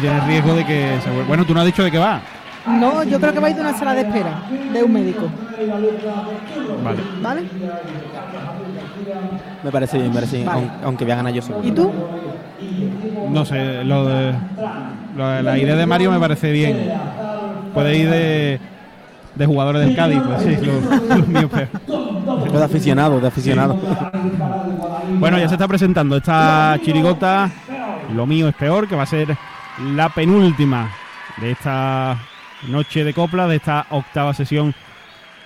tiene riesgo de que se vuelva. Bueno, tú no has dicho de qué va. No, yo creo que va a ir de una sala de espera de un médico. Vale. ¿Vale? Me parece bien, me parece bien, Vale. aunque voy a ganar yo seguro. ¿Y tú? No sé, lo de, lo de la idea de Mario me parece bien. Puede ir de, de jugadores del Cádiz, pues sí, lo, lo mío peor. De aficionado, de aficionado. Bueno, ya se está presentando esta chirigota. Lo mío es peor, que va a ser la penúltima de esta noche de copla, de esta octava sesión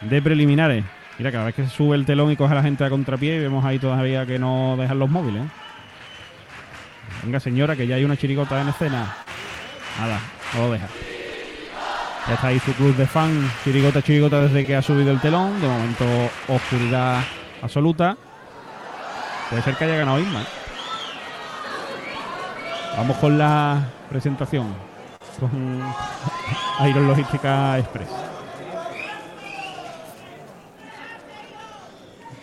de preliminares. Mira, cada vez que se sube el telón y coge a la gente a contrapié, vemos ahí todavía que no dejan los móviles. ¿eh? Venga, señora, que ya hay una chirigota en escena. Nada, no lo deja. Ya está ahí su club de fan, chirigota, chirigota desde que ha subido el telón. De momento, oscuridad absoluta. Puede ser que haya ganado Isma. ¿eh? Vamos con la presentación. Con Iron Logística Express.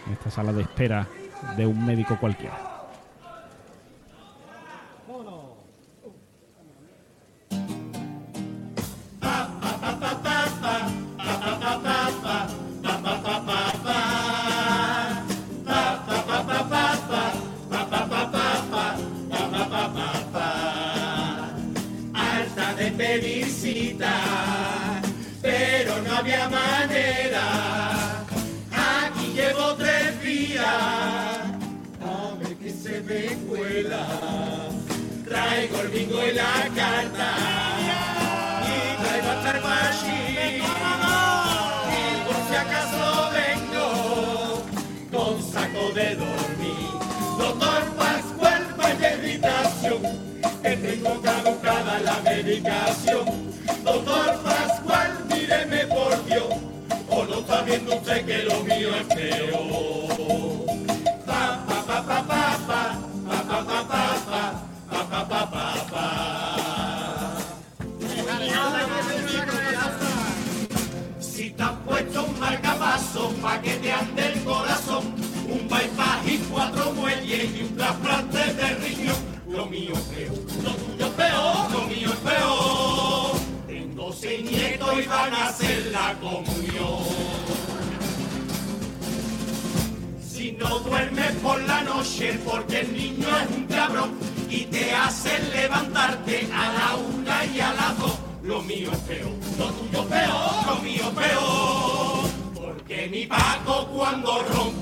En esta sala de espera de un médico cualquiera. De pedir cita, pero no había manera. Aquí llevo tres días, a ver que se me cuela. Traigo el bingo y la carta, y traigo hasta el que tengo caducada la medicación. Doctor Pascual, míreme por Dios, o no está viendo usted que lo mío es peor. Pa, pa, pa, pa, pa, pa, pa, pa, pa, pa, pa, pa, pa, pa, porque el niño es un cabrón y te hacen levantarte a la una y a las dos, lo mío es peor, lo tuyo peor, lo mío peor. Porque mi Paco cuando ronca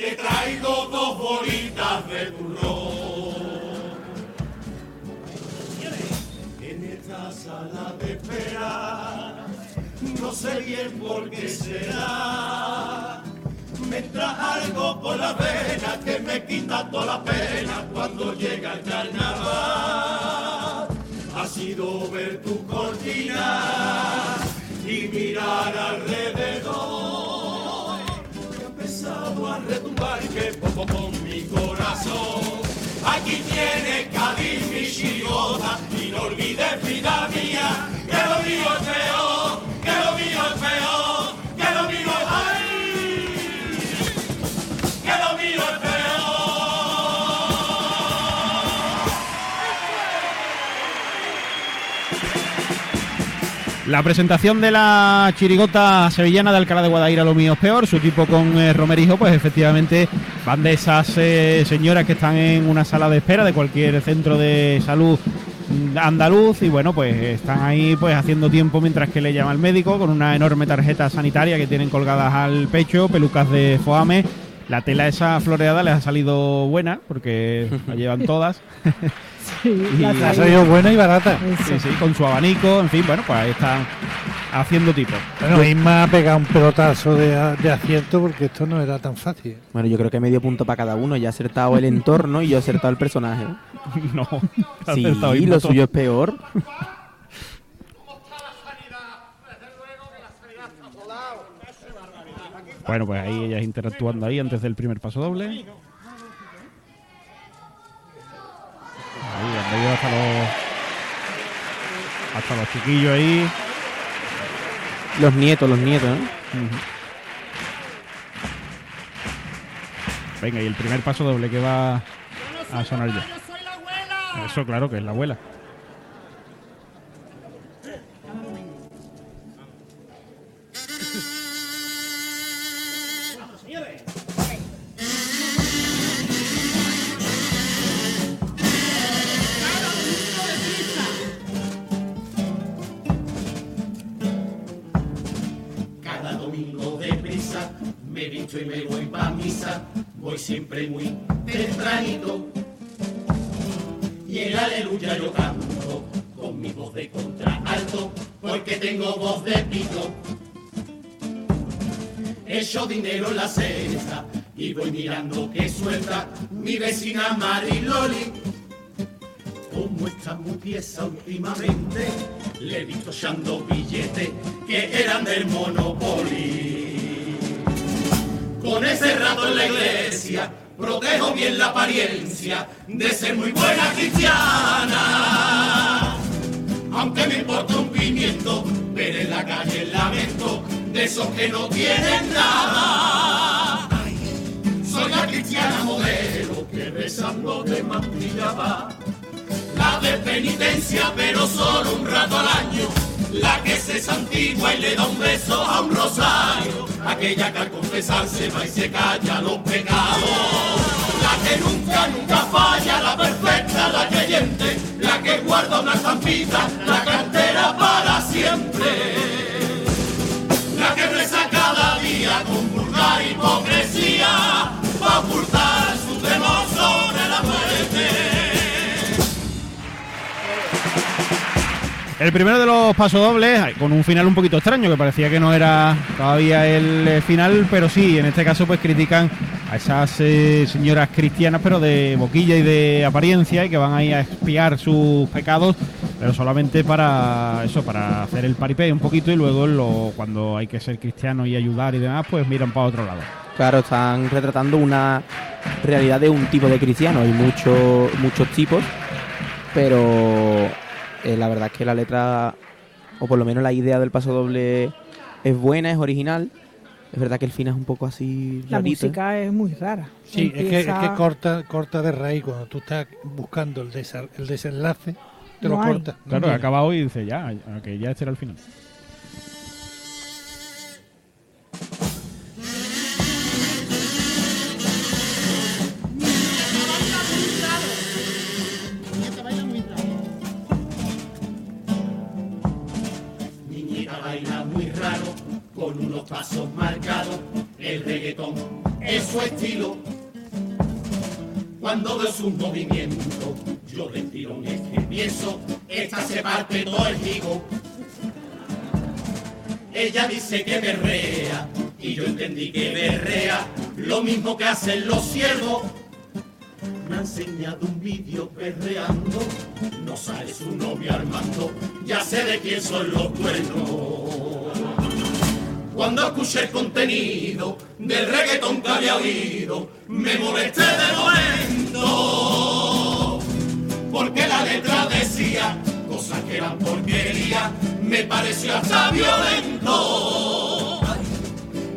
te traigo dos bolitas de turrón. En esta sala de espera, no sé bien por qué será. Me entra algo por la vena que me quita toda la pena cuando llega el carnaval. Ha sido ver tu cortina y mirar alrededor. Y empezado a retumbar que poco con mi corazón. Aquí tiene Cádiz mi chirigota y no olvides vida mía La presentación de la chirigota sevillana de Alcalá de Guadaira, lo mío es peor. Su equipo con eh, Romerijo, pues efectivamente van de esas eh, señoras que están en una sala de espera de cualquier centro de salud andaluz y bueno, pues están ahí pues haciendo tiempo mientras que le llama el médico con una enorme tarjeta sanitaria que tienen colgadas al pecho, pelucas de foame. La tela esa floreada les ha salido buena porque la llevan todas. Y- Ha traigo. salido buena y barata. Sí, sí, con su abanico, en fin, bueno, pues ahí están haciendo tipo. Bueno, Isma ha pegado un pelotazo de, de acierto porque esto no era tan fácil. Bueno, yo creo que medio punto para cada uno. Ya ha acertado el entorno y yo he acertado el personaje. No, ha Sí, acertado lo suyo es peor. Bueno, pues ahí ellas interactuando ahí antes del primer paso doble. Hasta los hasta los chiquillos ahí. Los nietos, los nietos, ¿no? Venga, y el primer paso doble que va a sonar ya. Eso claro que es la abuela. Pieza últimamente, le he visto echando billetes que eran del Monopoly. Con ese rato en la iglesia, protejo bien la apariencia de ser muy buena cristiana. Aunque me importa un pimiento, ver en la calle el lamento de esos que no tienen nada. Soy la cristiana modelo que besando de más brillaba la de penitencia, pero solo un rato al año. La que se santigua y le da un beso a un rosario. Aquella que al confesarse va y se calla los pecados. La que nunca, nunca falla, la perfecta, la creyente. El primero de los pasodobles, con un final un poquito extraño, que parecía que no era todavía el eh, final, pero sí, en este caso pues critican a esas eh, señoras cristianas, pero de boquilla y de apariencia, y que van ahí a expiar sus pecados, pero solamente para eso, para hacer el paripé un poquito, y luego cuando hay que ser cristiano y ayudar y demás, pues miran para otro lado. Claro, están retratando una realidad de un tipo de cristiano. Hay muchos muchos tipos, pero eh, la verdad es que la letra, o por lo menos la idea del paso doble, es buena, es original. Es verdad que el final es un poco así La rarito, ¿eh? música es muy rara. Sí, es que, es que corta, corta de raíz cuando tú estás buscando el, desa- el desenlace, te No lo hay. corta. Claro, No ha acabado y dice ya, que ya este era el final. Con unos pasos marcados, el reggaetón es su estilo. Cuando veo sus movimientos, yo le tiro un es que pienso, esta se parte todo el higo. Ella dice que berrea, y yo entendí que berrea, lo mismo que hacen los ciervos. Me ha enseñado un vídeo perreando, no sale su novio Armando, ya sé de quién son los cuernos. Cuando escuché el contenido del reggaetón que había oído, me molesté de momento. Porque la letra decía cosas que eran porquería, me pareció hasta violento.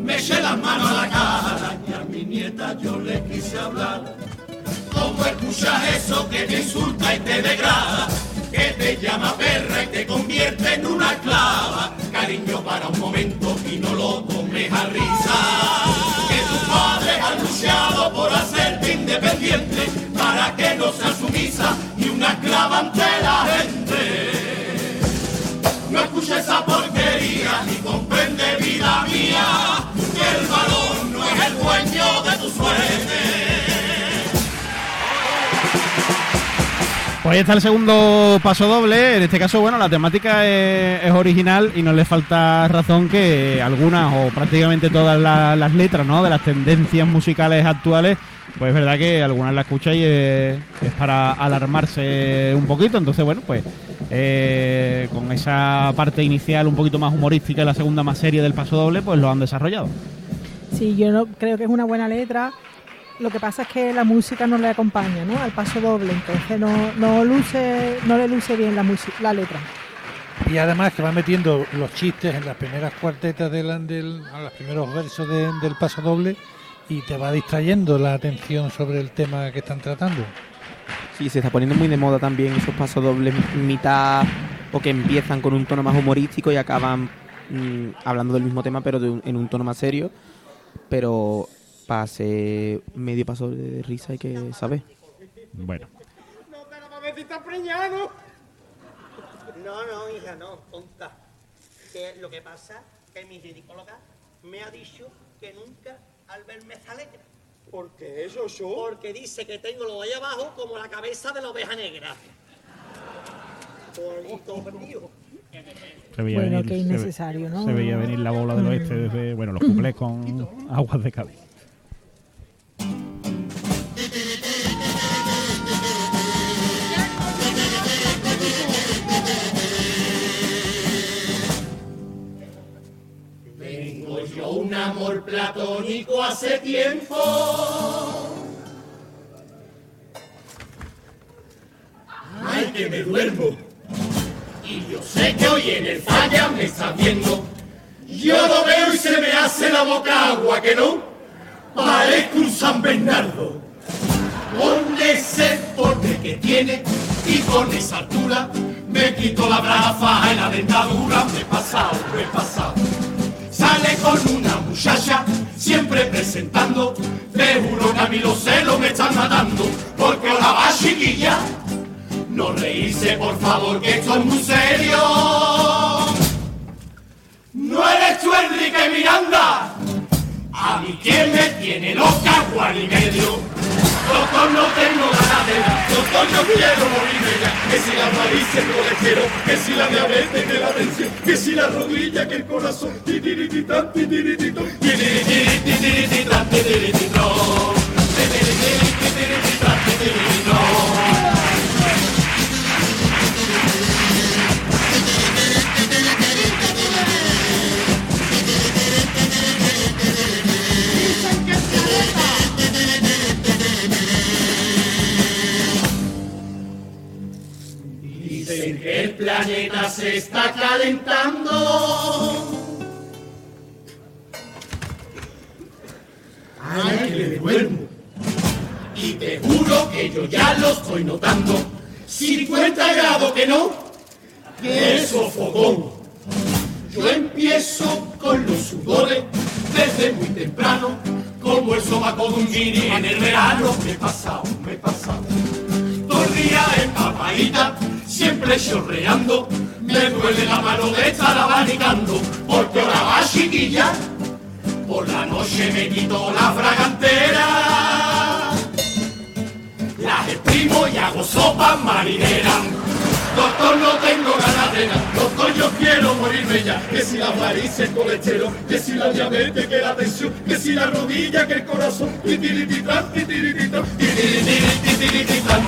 Me eché las manos a la cara y a mi nieta yo le quise hablar. ¿Cómo escuchas eso que te insulta y te degrada? Que te llama perra y te convierte en una esclava. Cariño para un momento y no lo tomes a risa. Que tus padres han luchado por hacerte independiente para que no seas sumisa y una esclava ante la gente. No escuches esa porquería ni comprende vida mía que el valor no es el dueño de tu suerte. Pues ahí está el segundo paso doble. En este caso, bueno, la temática es, original y no le falta razón que algunas o prácticamente todas la- las letras, ¿no? De las tendencias musicales actuales, pues es verdad que algunas la escucháis y es, es para alarmarse un poquito. Entonces, bueno, pues eh, con esa parte inicial un poquito más humorística y la segunda más seria del paso doble, pues lo han desarrollado. Sí, yo no creo que es una buena letra. Lo que pasa es que la música no le acompaña, ¿no? Al paso doble, entonces no, no luce, no le luce bien la música, la letra. Y además que va metiendo los chistes en las primeras cuartetas del, del a los primeros versos de- del paso doble y te va distrayendo la atención sobre el tema que están tratando. Sí, se está poniendo muy de moda también esos pasos dobles mitad o que empiezan con un tono más humorístico y acaban mm, hablando del mismo tema pero de un- en un tono más serio. Pero para hacer medio paso de risa hay que saber. Bueno, No, pero a ver si está preñado. No, no, hija, no, tonta. Que lo que pasa que mi ginecóloga me ha dicho que nunca al verme está alegre. ¿Por qué eso, yo? Porque dice que tengo lo de ahí abajo como la cabeza de la oveja negra. Por mío. se veía Bueno, venir. se ve- innecesario, ¿no? Se veía venir la bola del oeste desde, bueno, los cuplés con aguas de Cádiz. Platónico hace tiempo. Ay, que me duermo. Y yo sé que hoy en el falla me está viendo. Yo lo veo y se me hace la boca agua, que no. Parezco un San Bernardo. Con ese porte que tiene y con esa altura me quito la brafa en la dentadura. Me he pasado, me he pasado. Con una muchacha, siempre presentando. Te juro que a mí los celos me están matando. Porque ahora va chiquilla. No reírse, por favor, que esto es muy serio. No eres tú, Enrique Miranda. A mí quién me tiene loca, Juan y medio. Doctor, no tengo ganas de nada. Doctor, yo quiero morirme ya. Que si la nariz el colesterol, que si la diabetes, que que el corazón. Titirititán, titirititón, que fogón. Yo empiezo con los sudores desde muy temprano, como el sobaco de un en el verano. Me he pasado, me he pasado. Todo el día empapadita, siempre chorreando. Me duele la mano de estar abanicando, porque ahora va chiquilla. Por la noche me quito la fragantera. Las exprimo y hago sopa marinera. Doctor, no tengo ganas de nada. Doctor, yo quiero morirme ya. Que si la varices, el colesterol, que si la diabetes, que la tensión, que si la rodilla, que el corazón. Titirititán, titirititán, titirititán, titirititán,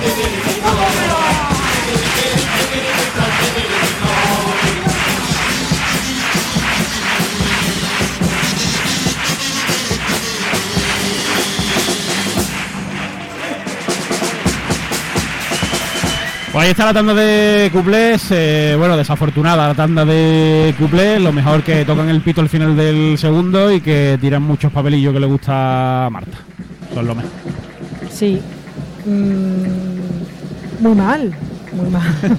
Pues ahí está la tanda de cuplés. eh, bueno, desafortunada la tanda de cuplés. Lo mejor que tocan el pito al final del segundo y que tiran muchos papelillos que le gusta a Marta. Eso es lo mejor. Sí. Mm, muy mal, muy mal.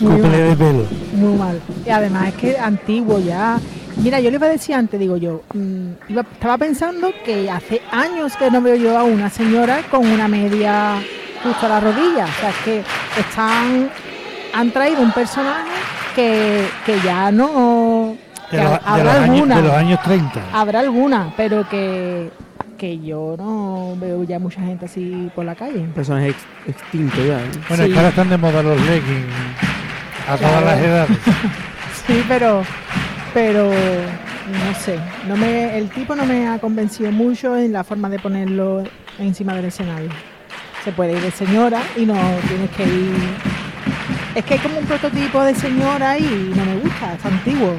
muy Couple mal. de pelo. Muy mal. Y además es que antiguo ya. Mira, yo le iba a decir antes, digo yo, mm, iba- estaba pensando que hace años que no veo yo a una señora con una media justo a la rodilla. O sea, es que están, han traído un personaje que, que ya no... que De los, de habrá años, alguna, de los años 30. habrá alguna, pero que, que yo no veo ya mucha gente así por la calle. Personaje ex- extinto ya. ¿eh? Bueno, Sí. es que ahora están de moda los leggings a Claro. todas las edades. Sí, pero, pero no sé, no me, el tipo no me ha convencido mucho en la forma de ponerlo encima del escenario. Se puede ir de señora y no tienes que ir. Es que hay como un prototipo de señora y no me gusta, es antiguo.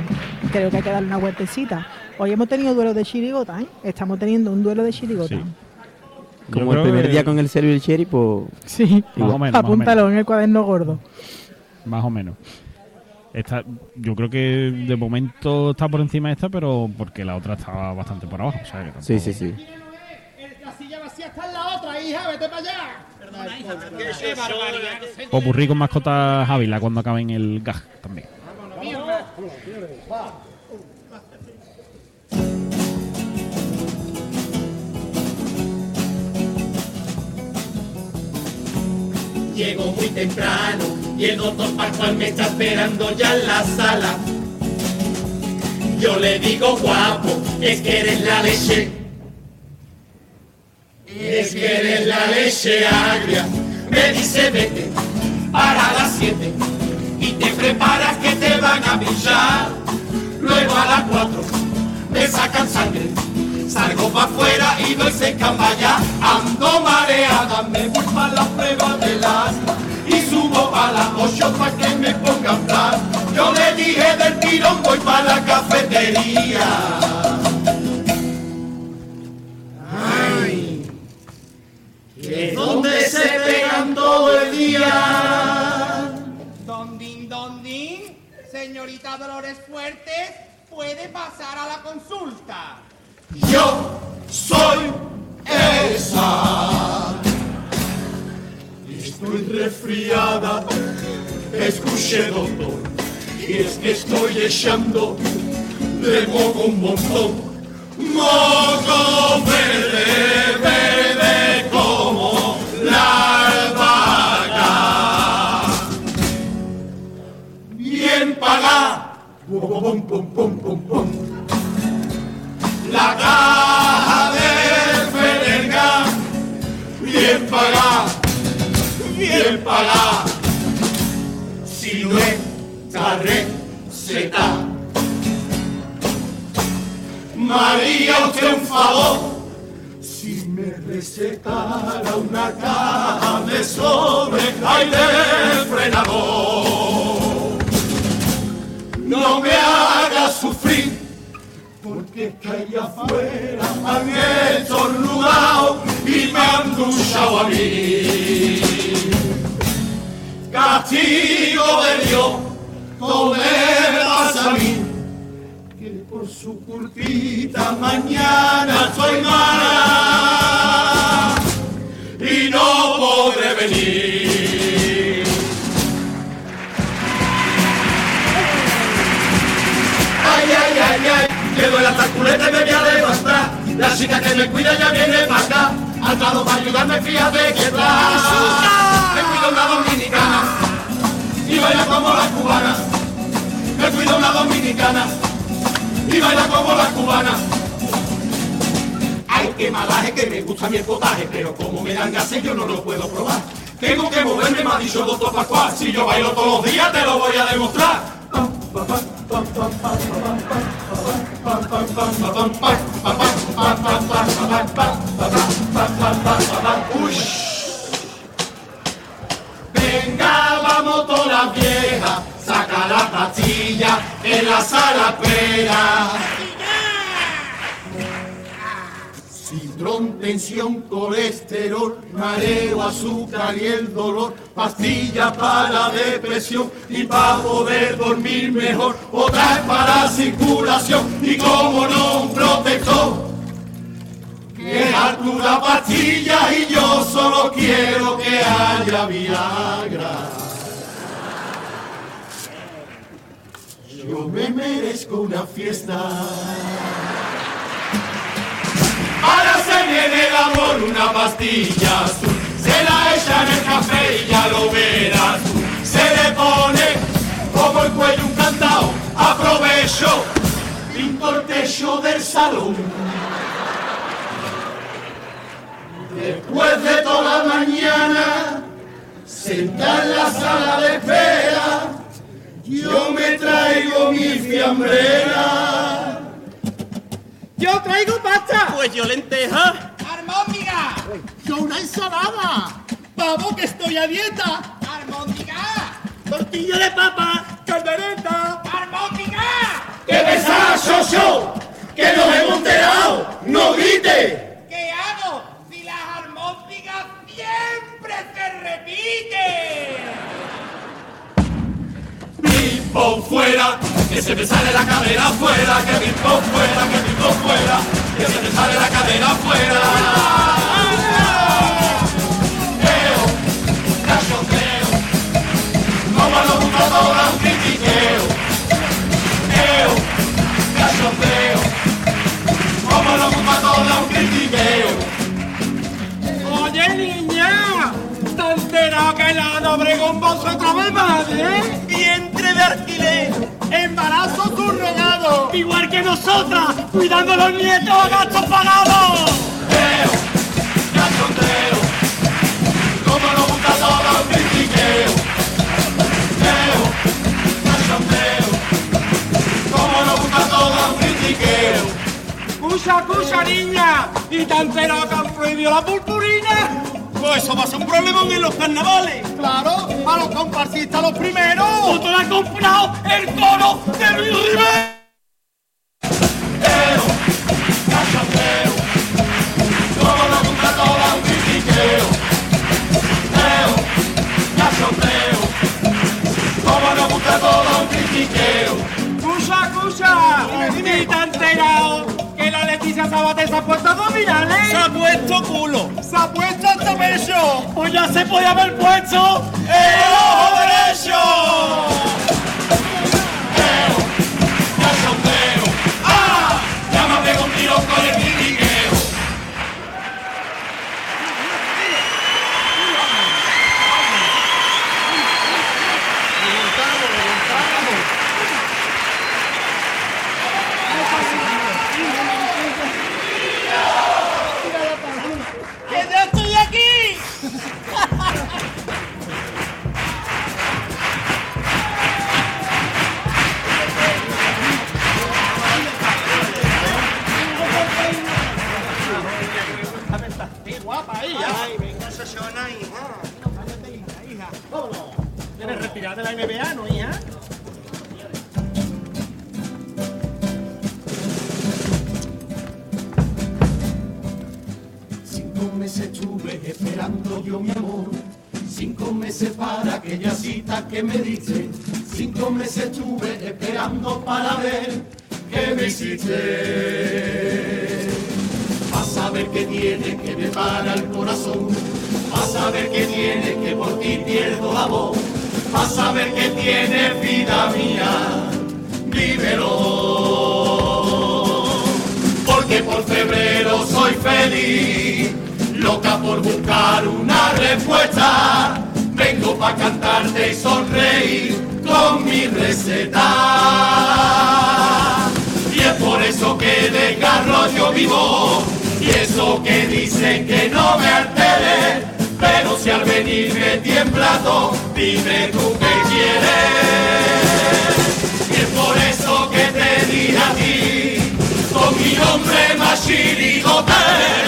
Creo que hay que darle una vueltecita. Hoy hemos tenido duelo de chirigota, ¿eh? Estamos teniendo un duelo de chirigota. Sí. Como el primer que- día con el Sergio y el Cherry, pues Sí, Más o menos, más o apúntalo en el cuaderno gordo. Más o menos. Esta, yo creo que de momento está por encima de esta, pero porque la otra estaba bastante por abajo. o sea que tampoco- sí, sí, sí. La silla vacía está en la otra, hija, vete para allá. Perdona, hija, qué barbaridad. Popurrí con mascotas Ávila cuando acaben el gag también. Llego muy temprano y el doctor Pascual me está esperando ya en la sala. Yo le digo guapo, es que eres la leche. Es que eres la leche agria. Me dice vete para las siete y te preparas que te van a pillar. Luego a las cuatro me sacan sangre. Salgo para afuera y doy para allá. Ando mareada, me voy para la prueba del asma. Y subo a las ocho para que me pongan plan. Yo le dije del tirón, voy para la cafetería. Todo el día. Don din, don din, señorita Dolores Fuertes, puede pasar a la consulta. Yo soy esa. Estoy resfriada, escuché doctor, y es que estoy echando de moco un montón. Moco verde La caja de Ferenga, bien pagada, bien pagada. Si no está receta. María, usted un favor. Si me recetara una caja de sobre de frenador. No me sufrir porque es que allá afuera han estornudado y me han duchado a mí. Castigo de Dios, todo me a mí, que por su culpita mañana soy mala me voy a levantar. La chica que me cuida ya viene para acá. Al lado para ayudarme, fíjate que está. Me cuida una dominicana y baila como la cubana. Me cuida una dominicana y baila como la cubana. Ay, qué malaje que me gusta mi potaje, pero como me dan gases yo no lo puedo probar. Tengo que moverme, me ha dicho doctor Pascual. Si yo bailo todos los días te lo voy a demostrar. Uy. Venga, vamos todas las viejas, saca la pastilla en la sala espera. Tensión, colesterol, mareo, azúcar y el dolor, pastilla para la depresión y para poder dormir mejor, otra para circulación y como no un protector. Que altura pastilla y yo solo quiero que haya Viagra. Yo me merezco una fiesta. Se viene el amor, una pastilla. Se la echa en el café y ya lo verás. Se le pone como el cuello un candado. Aprovecho, pinto el techo del salón. Después de toda la mañana, sentada en la sala de espera, yo me traigo mi fiambrera. Yo traigo pasta. Pues yo lenteja. Armóndiga. Yo una ensalada. Vamos que estoy a dieta. Armóndiga. Tortilla de papa. Caldereta. Armóndiga. ¡Qué pesada, socio! ¡Que nos hemos enterado! ¡No grite! ¿Qué hago si las armónicas siempre se repiten? Armóndigas que se me sale la cadera afuera, que rico fuera, que rico fuera, que se me sale la cadera afuera. Eo, cachondeo, como lo gusta toda un critiqueo. Eo, cachondeo, como lo gusta toda un critiqueo. Oye, niña, ¿te enterado que la nobre con vosotros de madre? Vientre de alquiler, embarazo subrogado. Igual que nosotras, cuidando a los nietos a gastos pagados. Eo, cachondeo, como lo gusta todo un critiqueo. Eo, cachondeo, como lo gusta todo un critiqueo. Escucha, escucha, niña, ¿y enterado que han prohibido la purpurina? Pues eso va a ser un problema en los carnavales. Claro, a los comparsistas los primeros. ¿Tú te lo has comprado el coro de Luis Rivera? Pues ya se podía haber puesto el Shoshona, hija! hija! ¡Vámonos! ¿Quieres respirar de la NBA, no, hija? Cinco meses estuve esperando yo mi amor, cinco meses para aquella cita que me diste, cinco meses estuve esperando para ver qué me hiciste. Ver qué tiene que me para el corazón, a ver qué tiene que por ti pierdo vas a ver qué tiene vida mía, vívelo porque por febrero soy feliz, loca por buscar una respuesta. Vengo pa' cantarte y sonreír con mi receta. Por eso que de carro yo vivo, y eso que dicen que no me altere, pero si al venir me tiembla todo, dime tú qué quieres. Y es por eso que te di a ti, con mi nombre más chirigotero,